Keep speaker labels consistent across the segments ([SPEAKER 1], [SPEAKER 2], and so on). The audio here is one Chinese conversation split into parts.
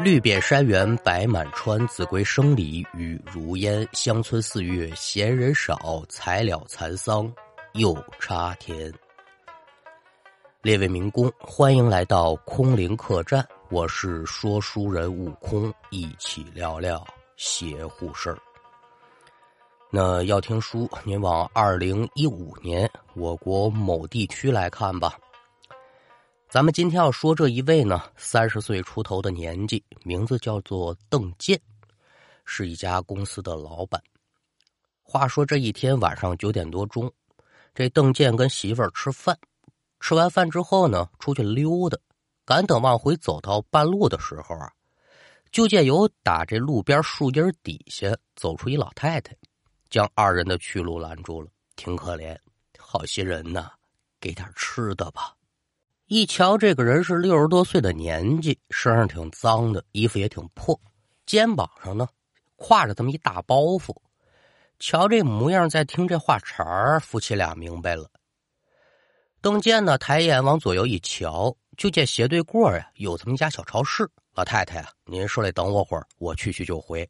[SPEAKER 1] 绿遍山原白满川，子规声里雨如烟。乡村四月闲人少，才了蚕桑又插田。列位民工，欢迎来到空灵客栈，我是说书人悟空，一起聊聊邪乎事儿。那要听书，您往二零一五年我国某地区来看吧。咱们今天要说这一位呢，三十岁出头的年纪，名字叫做邓健，是一家公司的老板。话说这一天晚上九点多钟，这邓健跟媳妇儿吃饭，吃完饭之后呢，出去溜达，赶等往回走到半路的时候啊，就见有打这路边树荫底下走出一老太太，将二人的去路拦住了。挺可怜，好心人呐，给点吃的吧。一瞧，这个人是六十多岁的年纪，身上挺脏的，衣服也挺破，肩膀上呢挎着这么一大包袱。瞧这模样，再听这话茬儿，夫妻俩明白了。邓健呢，抬眼往左右一瞧，就见斜对过呀有这么一家小超市。老太太啊，您说来等我会儿，我去去就回。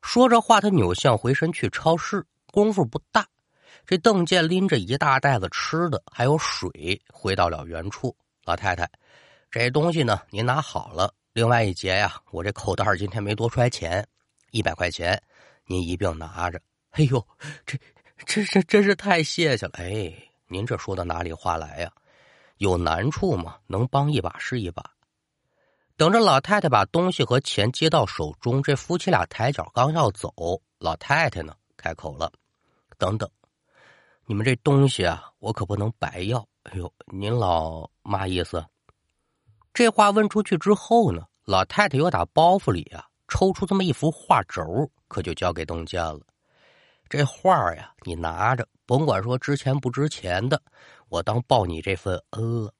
[SPEAKER 1] 说着话，他扭向回身去超市，功夫不大。这邓健拎着一大袋子吃的，还有水，回到了原处。老太太，这东西呢，您拿好了。另外一节呀，我这口袋今天没多揣钱，一百块钱，您一并拿着。哎呦，这这这真是太谢谢了！哎，您这说的哪里话来呀？有难处嘛，能帮一把是一把。等着老太太把东西和钱接到手中，这夫妻俩抬脚刚要走，老太太呢开口了：“等等。”你们这东西啊，我可不能白要。哎呦，您老嘛意思？这话问出去之后呢，老太太又打包袱里啊抽出这么一幅画轴，可就交给邓健了。这画呀，你拿着，甭管说值钱不值钱的，我当报你这份恩了。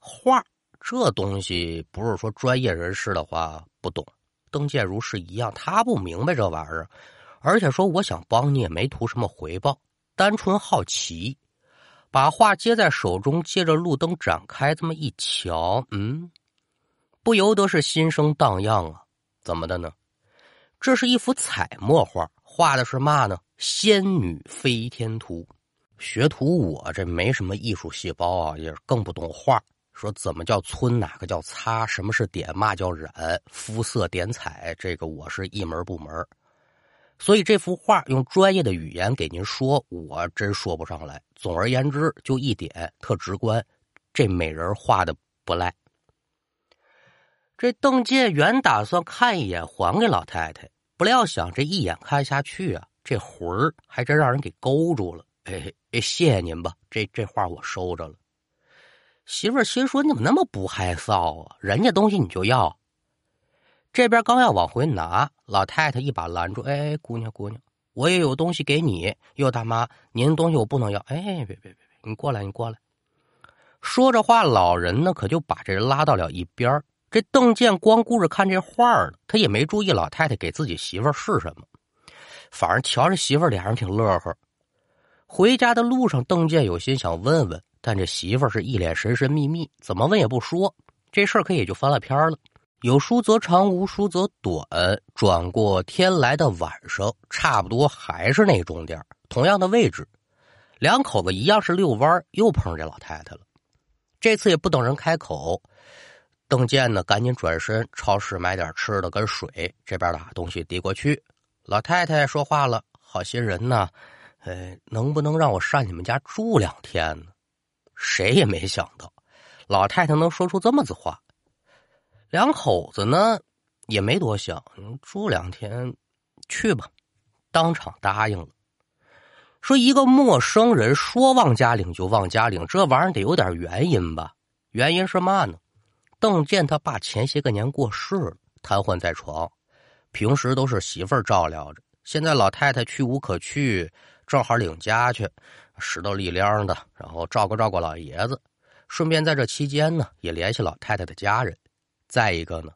[SPEAKER 1] 画这东西不是说专业人士的话不懂，邓健如是一样，他不明白这玩意儿，而且说我想帮你也没图什么回报。单纯好奇，把画接在手中，借着路灯展开，这么一瞧，嗯，不由得是心生荡漾啊！怎么的呢？这是一幅彩墨画，画的是嘛呢？仙女飞天图。学徒我这没什么艺术细胞啊，也更不懂画。说怎么叫皴，哪个叫擦，什么是点，嘛叫染，肤色点彩，这个我是一门不门。所以这幅画用专业的语言给您说，我真说不上来。总而言之，就一点特直观，这美人画的不赖。这邓介原打算看一眼还给老太太，不料想这一眼看下去啊，这魂儿还真让人给勾住了。哎，谢谢您吧，这这画我收着了。媳妇儿心说：“你怎么那么不害臊啊？人家东西你就要。”这边刚要往回拿，老太太一把拦住：“哎，姑娘，姑娘，我也有东西给你。哟，大妈，您东西我不能要。哎，别别别别，你过来，你过来。”说着话，老人呢可就把这人拉到了一边。这邓健光顾着看这画呢，他也没注意老太太给自己媳妇是什么，反正瞧着媳妇脸上挺乐呵。回家的路上，邓健有心想问问，但这媳妇是一脸神神秘秘，怎么问也不说。这事儿可也就翻了篇了。有书则长，无书则短。转过天来的晚上，差不多还是那终点，同样的位置，两口子一样是遛弯，又碰上这老太太了。这次也不等人开口，邓健呢赶紧转身超市买点吃的跟水，这边把东西递过去。老太太说话了：“好心人呐，呃，能不能让我上你们家住两天呢？”谁也没想到，老太太能说出这么子话。两口子呢，也没多想，住两天，去吧，当场答应了。说一个陌生人说往家领就往家领，这玩意儿得有点原因吧？原因是嘛呢？邓健他爸前些个年过世了，瘫痪在床，平时都是媳妇儿照料着，现在老太太去无可去，正好领家去，拾掇力量的，然后照顾照顾老爷子，顺便在这期间呢，也联系老太太的家人。再一个呢，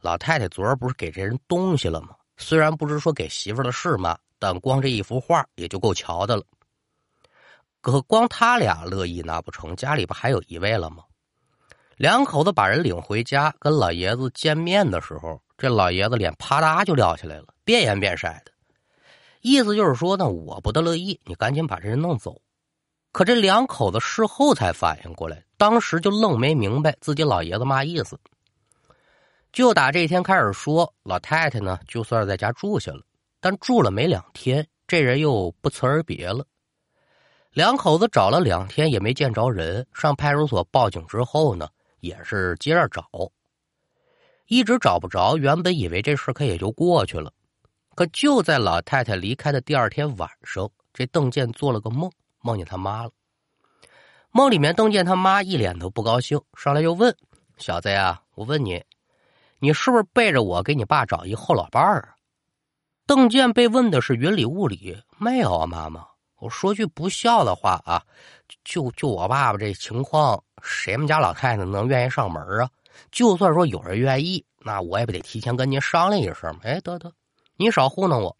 [SPEAKER 1] 老太太昨儿不是给这人东西了吗？虽然不知说给媳妇的是嘛，但光这一幅画也就够瞧的了。可光他俩乐意那不成？家里不还有一位了吗？两口子把人领回家，跟老爷子见面的时候，这老爷子脸啪嗒就撂下来了，变颜变色的，意思就是说呢，我不得乐意，你赶紧把这人弄走。可这两口子事后才反应过来，当时就愣没明白自己老爷子嘛意思。就打这一天开始说，老太太呢，就算是在家住下了，但住了没两天，这人又不辞而别了。两口子找了两天也没见着人，上派出所报警之后呢，也是接着找，一直找不着。原本以为这事可也就过去了，可就在老太太离开的第二天晚上，这邓健做了个梦，梦见他妈了。梦里面，邓健他妈一脸都不高兴，上来就问：“小子呀，我问你。”你是不是背着我给你爸找一后老伴儿啊？邓健被问的是云里雾里，没有啊，妈妈。我说句不孝的话啊，就就我爸爸这情况，谁们家老太太能愿意上门啊？就算说有人愿意，那我也不得提前跟您商量一声吗？哎，得得，你少糊弄我。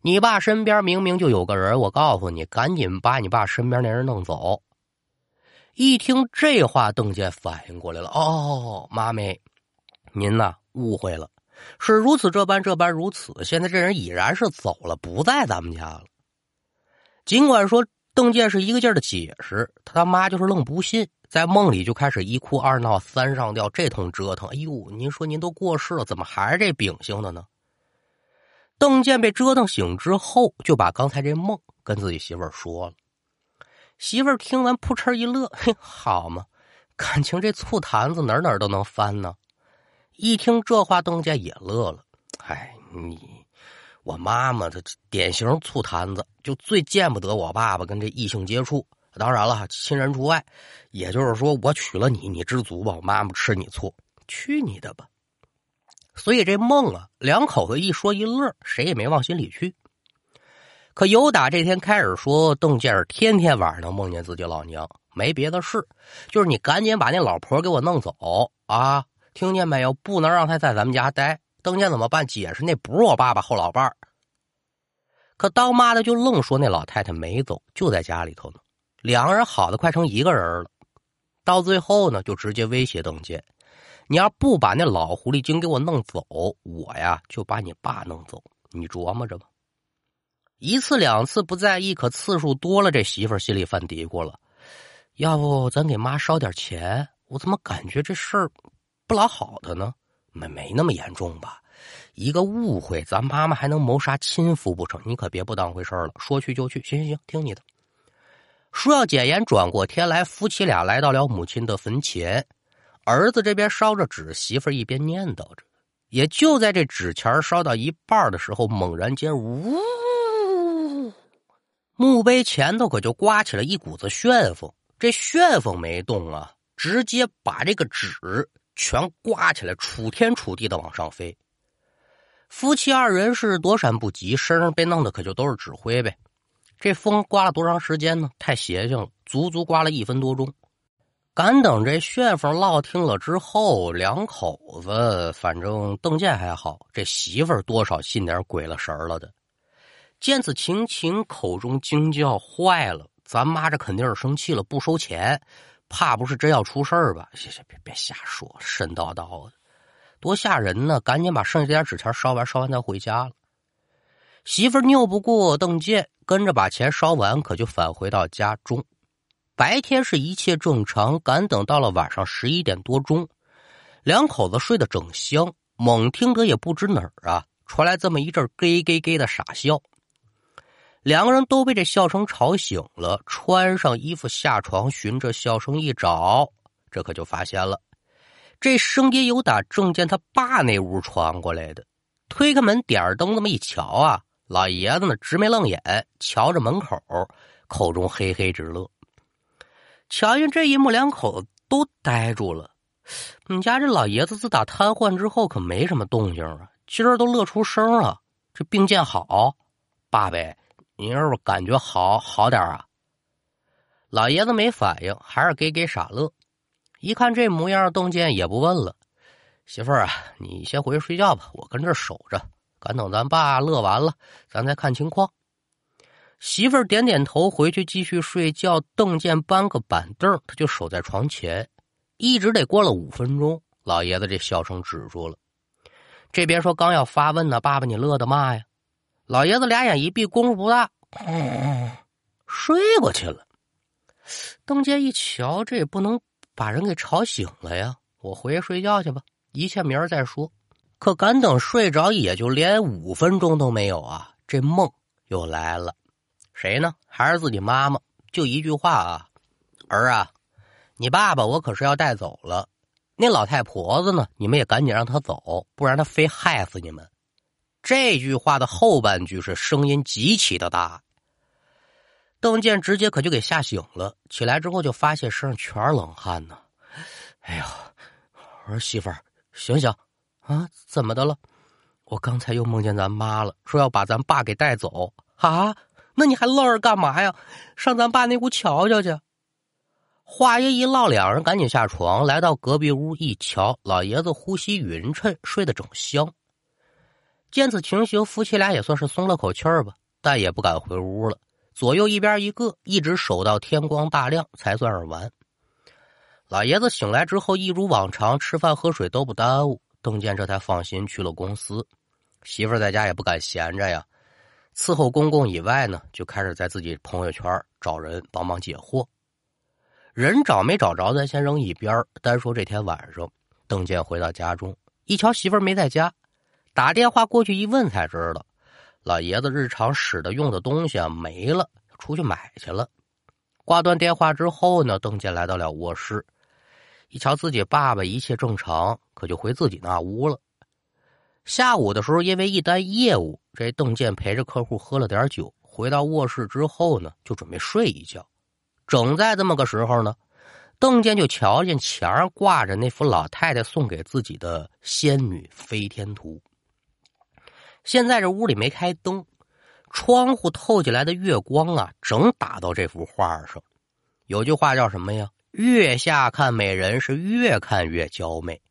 [SPEAKER 1] 你爸身边明明就有个人，我告诉你，赶紧把你爸身边那人弄走。一听这话，邓健反应过来了，哦，妈咪。您呐，误会了，是如此这般这般如此。现在这人已然是走了，不在咱们家了。尽管说邓健是一个劲儿的解释，他妈就是愣不信，在梦里就开始一哭二闹三上吊，这通折腾。哎呦，您说您都过世了，怎么还是这秉性的呢？邓健被折腾醒之后，就把刚才这梦跟自己媳妇儿说了。媳妇儿听完扑哧一乐，嘿，好嘛，感情这醋坛子哪哪都能翻呢。一听这话，邓家也乐了。哎，你我妈妈她典型醋坛子，就最见不得我爸爸跟这异性接触。当然了，亲人除外。也就是说，我娶了你，你知足吧。我妈妈吃你醋，去你的吧！所以这梦啊，两口子一说一乐，谁也没往心里去。可由打这天开始，说邓健儿天天晚上能梦见自己老娘，没别的事，就是你赶紧把那老婆给我弄走啊！听见没有？不能让他在咱们家待。邓健怎么办？解释那不是我爸爸后老伴儿。可当妈的就愣说那老太太没走，就在家里头呢。两个人好的快成一个人了。到最后呢，就直接威胁邓健：“你要不把那老狐狸精给我弄走，我呀就把你爸弄走。你琢磨着吧。”一次两次不在意，可次数多了，这媳妇心里犯嘀咕了：“要不咱给妈烧点钱？我怎么感觉这事儿……”不老好的呢，没没那么严重吧？一个误会，咱妈妈还能谋杀亲夫不成？你可别不当回事了。说去就去，行行行，听你的。说要简言，转过天来，夫妻俩来到了母亲的坟前，儿子这边烧着纸，媳妇一边念叨着。也就在这纸钱烧到一半的时候，猛然间，呜，墓碑前头可就刮起了一股子旋风。这旋风没动啊，直接把这个纸。全刮起来，楚天楚地的往上飞。夫妻二人是躲闪不及，身上被弄的可就都是纸灰呗。这风刮了多长时间呢？太邪性了，足足刮了一分多钟。赶等这旋风落听了之后，两口子反正邓健还好，这媳妇儿多少信点鬼了神了的。见此情形，口中惊叫：“坏了，咱妈这肯定是生气了，不收钱。”怕不是真要出事儿吧？行行，别别瞎说，神叨叨的，多吓人呢！赶紧把剩下这点纸钱烧完，烧完再回家了。媳妇儿拗不过邓健，跟着把钱烧完，可就返回到家中。白天是一切正常，赶等到了晚上十一点多钟，两口子睡得正香，猛听得也不知哪儿啊，传来这么一阵咯咯咯的傻笑。两个人都被这笑声吵醒了，穿上衣服下床，循着笑声一找，这可就发现了，这声音有打正见他爸那屋传过来的。推开门，点灯，那么一瞧啊，老爷子呢直眉愣眼，瞧着门口，口中嘿嘿直乐。瞧见这一幕，两口子都呆住了。你家这老爷子自打瘫痪之后，可没什么动静啊，今儿都乐出声了。这病见好，爸呗。你是不是感觉好好点啊？老爷子没反应，还是给给傻乐。一看这模样，邓健也不问了。媳妇儿啊，你先回去睡觉吧，我跟这守着，赶等咱爸乐完了，咱再看情况。媳妇儿点点头，回去继续睡觉。邓健搬个板凳，他就守在床前。一直得过了五分钟，老爷子这笑声止住了。这边说刚要发问呢，爸爸你乐的嘛呀？老爷子俩眼一闭，功夫不大，睡过去了。邓健一瞧，这也不能把人给吵醒了呀，我回去睡觉去吧，一切明儿再说。可赶等睡着，也就连五分钟都没有啊，这梦又来了。谁呢？还是自己妈妈？就一句话啊，儿啊，你爸爸我可是要带走了。那老太婆子呢？你们也赶紧让她走，不然她非害死你们。这句话的后半句是声音极其的大，邓健直接可就给吓醒了。起来之后就发现身上全是冷汗呢。哎呀，我说媳妇儿，醒醒啊！怎么的了？我刚才又梦见咱妈了，说要把咱爸给带走啊！那你还愣着干嘛呀？上咱爸那屋瞧瞧去。话音一落，两人赶紧下床，来到隔壁屋一瞧，老爷子呼吸匀称，睡得正香。见此情形，夫妻俩也算是松了口气儿吧，但也不敢回屋了。左右一边一个，一直守到天光大亮才算是完。老爷子醒来之后，一如往常，吃饭喝水都不耽误。邓健这才放心去了公司，媳妇在家也不敢闲着呀。伺候公公以外呢，就开始在自己朋友圈找人帮忙解惑。人找没找着，咱先扔一边单说这天晚上，邓健回到家中，一瞧媳妇儿没在家，打电话过去一问，才知道老爷子日常使的用的东西啊没了，出去买去了。挂断电话之后呢，邓健来到了卧室，一瞧自己爸爸一切正常，可就回自己那屋了。下午的时候，因为一单业务，这邓健陪着客户喝了点酒，回到卧室之后呢，就准备睡一觉。整在这么个时候呢，邓健就瞧见墙上挂着那幅老太太送给自己的《仙女飞天图》。现在这屋里没开灯，窗户透进来的月光啊，正打到这幅画上。有句话叫什么呀？“月下看美人，是越看越娇媚。”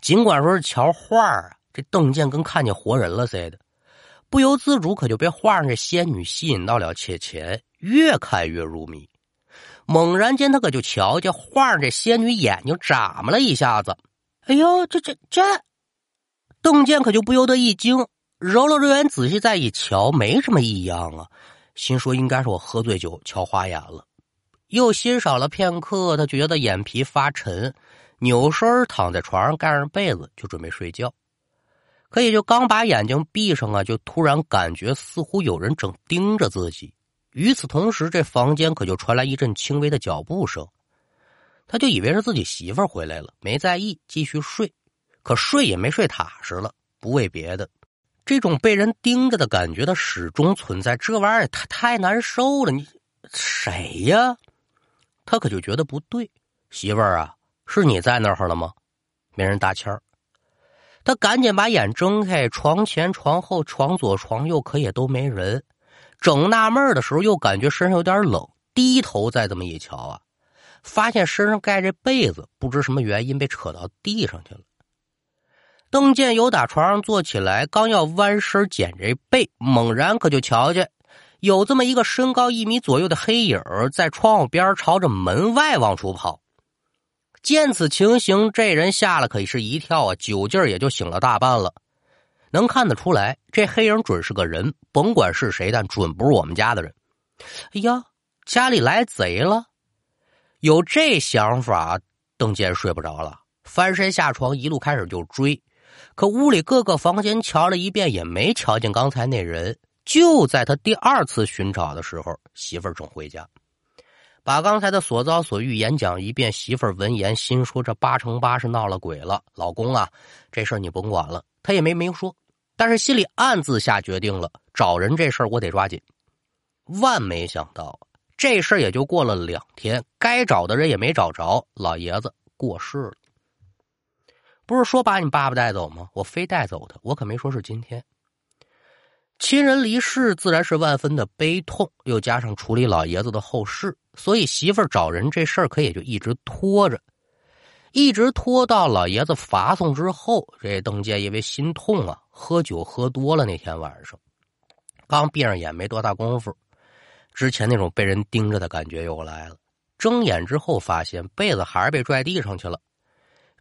[SPEAKER 1] 尽管说是瞧画啊，这邓健跟看见活人了似的，不由自主可就被画上这仙女吸引到了切前，越看越入迷。猛然间，他可就瞧见画上这仙女眼睛眨巴了一下子。哎呦，这这这！邓健可就不由得一惊，揉了揉眼，仔细再一瞧，没什么异样啊。心说应该是我喝醉酒瞧花眼了。又欣赏了片刻，他觉得眼皮发沉，扭身躺在床上，盖上被子就准备睡觉。可也就刚把眼睛闭上啊，就突然感觉似乎有人正盯着自己。与此同时，这房间可就传来一阵轻微的脚步声，他就以为是自己媳妇回来了，没在意，继续睡。可睡也没睡踏实了，不为别的，这种被人盯着的感觉，它始终存在。这玩意儿他太难受了。你谁呀？他可就觉得不对，媳妇儿啊，是你在那儿了吗？没人搭腔儿，他赶紧把眼睁开，床前、床后、床左、床右，可也都没人。整纳闷的时候，又感觉身上有点冷，低头再这么一瞧啊，发现身上盖着被子，不知什么原因被扯到地上去了。邓建由打床上坐起来，刚要弯身捡这被，猛然可就瞧见有这么一个身高一米左右的黑影在窗户边朝着门外往出跑。见此情形，这人吓了可是一跳啊，酒劲儿也就醒了大半了。能看得出来，这黑影准是个人，甭管是谁，但准不是我们家的人。哎呀，家里来贼了！有这想法，邓健睡不着了，翻身下床，一路开始就追。可屋里各个房间瞧了一遍，也没瞧见刚才那人。就在他第二次寻找的时候，媳妇儿正回家，把刚才的所遭所遇演讲一遍。媳妇儿闻言，心说：“这八成八是闹了鬼了。”老公啊，这事儿你甭管了。他也没明说，但是心里暗自下决定了，找人这事儿我得抓紧。万没想到，这事儿也就过了两天，该找的人也没找着，老爷子过世了。不是说把你爸爸带走吗？我非带走他，我可没说是今天。亲人离世，自然是万分的悲痛，又加上处理老爷子的后事，所以媳妇儿找人这事儿可也就一直拖着。一直拖到老爷子发送之后，这邓建因为心痛啊，喝酒喝多了。那天晚上，刚闭上眼没多大功夫，之前那种被人盯着的感觉又来了。睁眼之后发现被子还是被拽地上去了。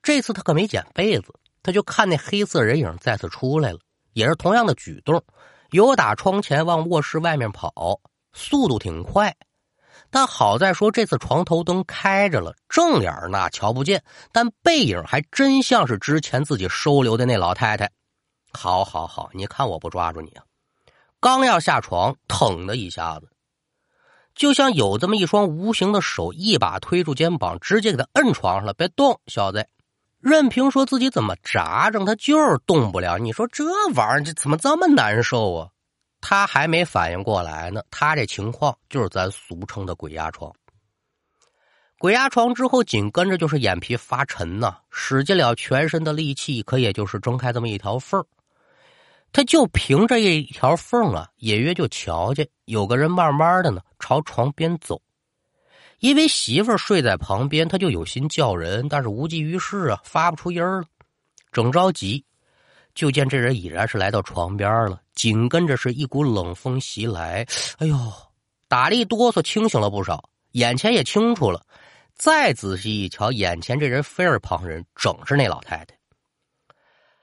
[SPEAKER 1] 这次他可没捡被子，他就看那黑色人影再次出来了，也是同样的举动，由打窗前往卧室外面跑，速度挺快。但好在说这次床头灯开着了，正脸那瞧不见，但背影还真像是之前自己收留的那老太太。好好好，你看我不抓住你啊！刚要下床，腾的一下子，就像有这么一双无形的手，一把推住肩膀，直接给他摁床上了。别动，小子！任凭说自己怎么扎着，他就是动不了。你说这玩意儿这怎么这么难受啊？他还没反应过来呢，他这情况就是咱俗称的鬼压床。鬼压床之后，紧跟着就是眼皮发沉呐，使尽了全身的力气，可也就是睁开这么一条缝他就凭着一条缝啊，隐约就瞧见有个人慢慢的呢朝床边走。因为媳妇儿睡在旁边，他就有心叫人，但是无济于事啊，发不出音儿了，正着急。就见这人已然是来到床边了，紧跟着是一股冷风袭来。哎呦，打了一哆嗦，清醒了不少，眼前也清楚了。再仔细一瞧，眼前这人非是旁人，正是那老太太。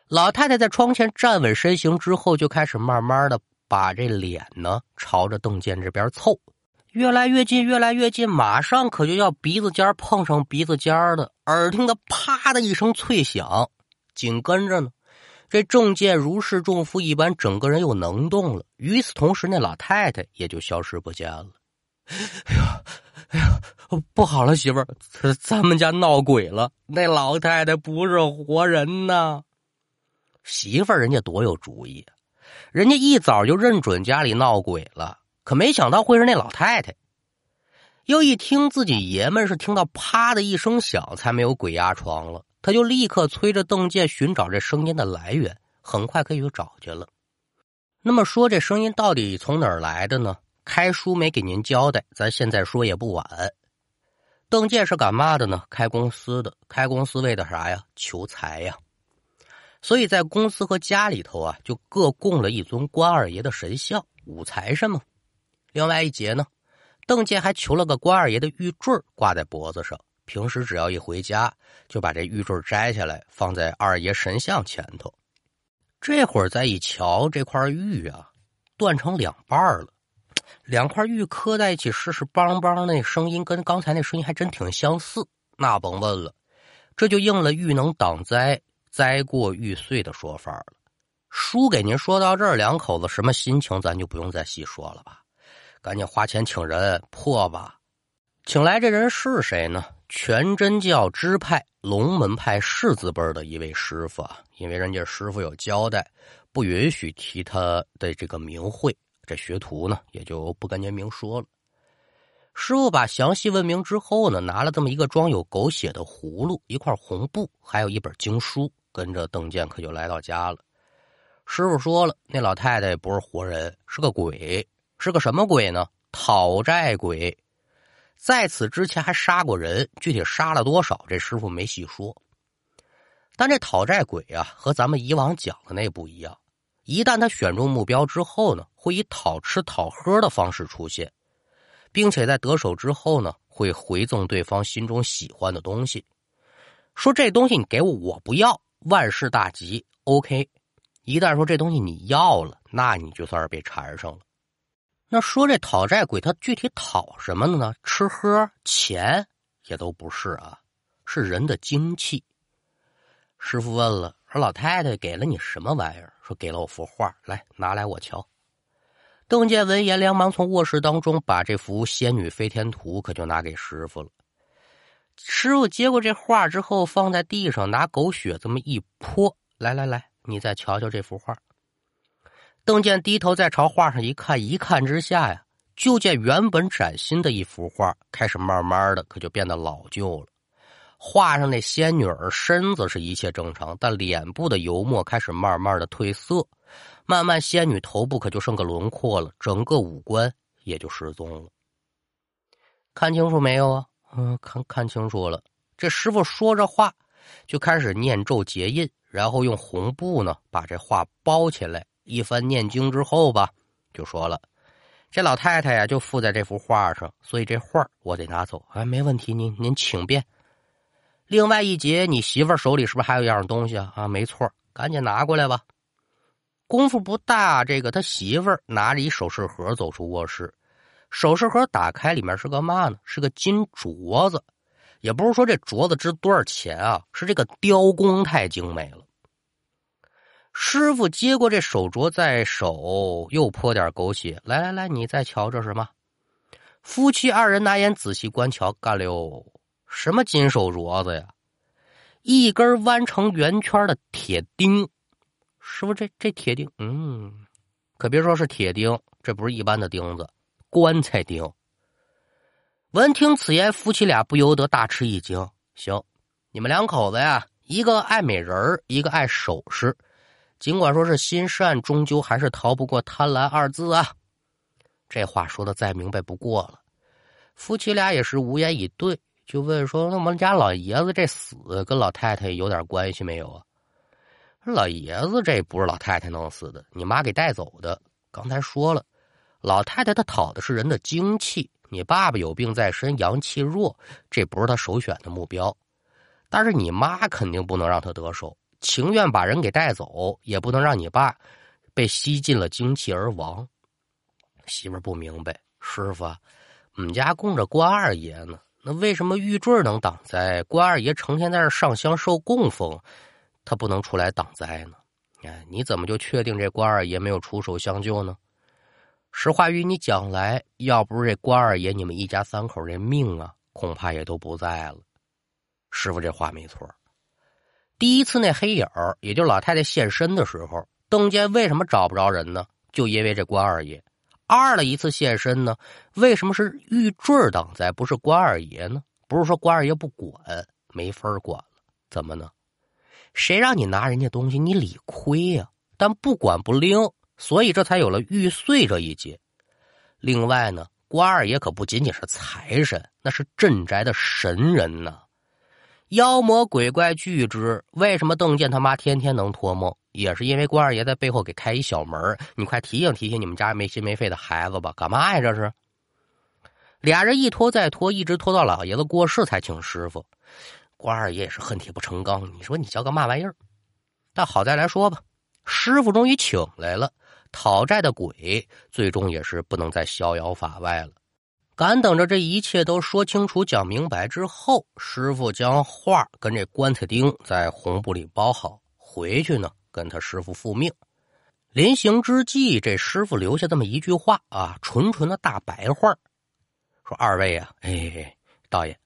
[SPEAKER 1] 老太太在窗前站稳身形之后，就开始慢慢的把这脸呢朝着邓健这边凑，越来越近，越来越近，马上可就要鼻子尖碰上鼻子尖的。耳听的啪的一声脆响，紧跟着呢。这郑健如释重负一般，整个人又能动了。与此同时，那老太太也就消失不见了。哎呀，哎呀，不好了，媳妇儿，咱们家闹鬼了！那老太太不是活人呐。媳妇儿人家多有主意，人家一早就认准家里闹鬼了，可没想到会是那老太太。又一听自己爷们是听到啪的一声响，才没有鬼压床了。他就立刻催着邓健寻找这声音的来源，很快可以就找去了。那么说这声音到底从哪儿来的呢？开书没给您交代，咱现在说也不晚。邓健是干嘛的呢？开公司的，开公司为的啥呀？求财呀！所以在公司和家里头啊，就各供了一尊关二爷的神像，五财神嘛。另外一节呢，邓健还求了个关二爷的玉坠挂在脖子上。平时只要一回家，就把这玉坠摘下来，放在二爷神像前头。这会儿再一瞧，这块玉啊，断成两半了。两块玉磕在一起，试试梆梆，那声音跟刚才那声音还真挺相似。那甭问了，这就应了“玉能挡灾，灾过玉碎”的说法了。书给您说到这儿，两口子什么心情，咱就不用再细说了吧。赶紧花钱请人破吧。请来这人是谁呢？全真教支派龙门派世字辈的一位师傅啊，因为人家师傅有交代，不允许提他的这个名讳，这学徒呢也就不跟您明说了。师傅把详细问明之后呢，拿了这么一个装有狗血的葫芦、一块红布，还有一本经书，跟着邓健可就来到家了。师傅说了，那老太太不是活人，是个鬼，是个什么鬼呢？讨债鬼。在此之前还杀过人，具体杀了多少，这师傅没细说。但这讨债鬼啊，和咱们以往讲的那不一样。一旦他选中目标之后呢，会以讨吃讨喝的方式出现，并且在得手之后呢，会回赠对方心中喜欢的东西。说这东西你给我，我不要，万事大吉。OK，一旦说这东西你要了，那你就算是被缠上了。那说这讨债鬼他具体讨什么呢？吃喝钱也都不是啊，是人的精气。师傅问了，说老太太给了你什么玩意儿？说给了我幅画，来拿来我瞧。邓建闻言，连忙从卧室当中把这幅《仙女飞天图》可就拿给师傅了。师傅接过这画之后，放在地上，拿狗血这么一泼，来来来，你再瞧瞧这幅画。邓健低头再朝画上一看，一看之下呀，就见原本崭新的一幅画开始慢慢的可就变得老旧了。画上那仙女儿身子是一切正常，但脸部的油墨开始慢慢的褪色，慢慢仙女头部可就剩个轮廓了，整个五官也就失踪了。看清楚没有啊？嗯，看看清楚了。这师傅说着话，就开始念咒结印，然后用红布呢把这画包起来。一番念经之后吧，就说了：“这老太太呀，就附在这幅画上，所以这画我得拿走。哎，没问题，您您请便。另外一节，你媳妇手里是不是还有一样东西啊？啊，没错，赶紧拿过来吧。功夫不大，这个他媳妇拿着一首饰盒走出卧室，首饰盒打开，里面是个嘛呢？是个金镯子，也不是说这镯子值多少钱啊，是这个雕工太精美了。师傅接过这手镯在手，又泼点狗血。来来来，你再瞧这什么？夫妻二人拿眼仔细观瞧，干溜，什么金手镯子呀？一根弯成圆圈的铁钉。师傅，这这铁钉，嗯，可别说是铁钉，这不是一般的钉子，棺材钉。闻听此言，夫妻俩不由得大吃一惊。行，你们两口子呀，一个爱美人一个爱首饰。尽管说是心善，终究还是逃不过贪婪二字啊！这话说的再明白不过了。夫妻俩也是无言以对，就问说：“那我们家老爷子这死跟老太太有点关系没有啊？”老爷子这不是老太太弄死的，你妈给带走的。刚才说了，老太太她讨的是人的精气，你爸爸有病在身，阳气弱，这不是他首选的目标。但是你妈肯定不能让他得手。情愿把人给带走，也不能让你爸被吸尽了精气而亡。媳妇不明白，师傅，我们家供着关二爷呢，那为什么玉坠能挡灾？关二爷成天在这上香受供奉，他不能出来挡灾呢？哎，你怎么就确定这关二爷没有出手相救呢？实话与你讲来，要不是这关二爷，你们一家三口这命啊，恐怕也都不在了。师傅这话没错。第一次那黑影，也就老太太现身的时候，邓坚为什么找不着人呢？就因为这关二爷。二了一次现身呢，为什么是玉坠挡灾，不是关二爷呢？不是说关二爷不管，没法管了，怎么呢？谁让你拿人家东西，你理亏呀？但不管不拎，所以这才有了玉碎这一节。另外呢，关二爷可不仅仅是财神，那是镇宅的神人呢。妖魔鬼怪惧之，为什么邓健他妈天天能托梦？也是因为关二爷在背后给开一小门你快提醒提醒你们家没心没肺的孩子吧！干嘛呀？这是俩人一拖再拖，一直拖到老爷子过世才请师傅。关二爷也是恨铁不成钢，你说你叫个嘛玩意儿？但好在来说吧，师傅终于请来了，讨债的鬼最终也是不能再逍遥法外了。赶等着这一切都说清楚、讲明白之后，师傅将画跟这棺材钉在红布里包好，回去呢跟他师傅复命。临行之际，这师傅留下这么一句话啊，纯纯的大白话，说：“二位啊，哎，道爷，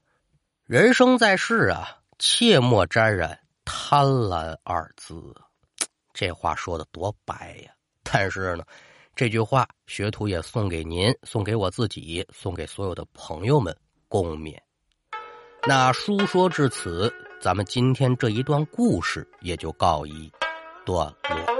[SPEAKER 1] 人生在世啊，切莫沾染贪婪二字。”这话说的多白呀！但是呢。这句话，学徒也送给您，送给我自己，送给所有的朋友们共勉。那书说至此，咱们今天这一段故事也就告一段落。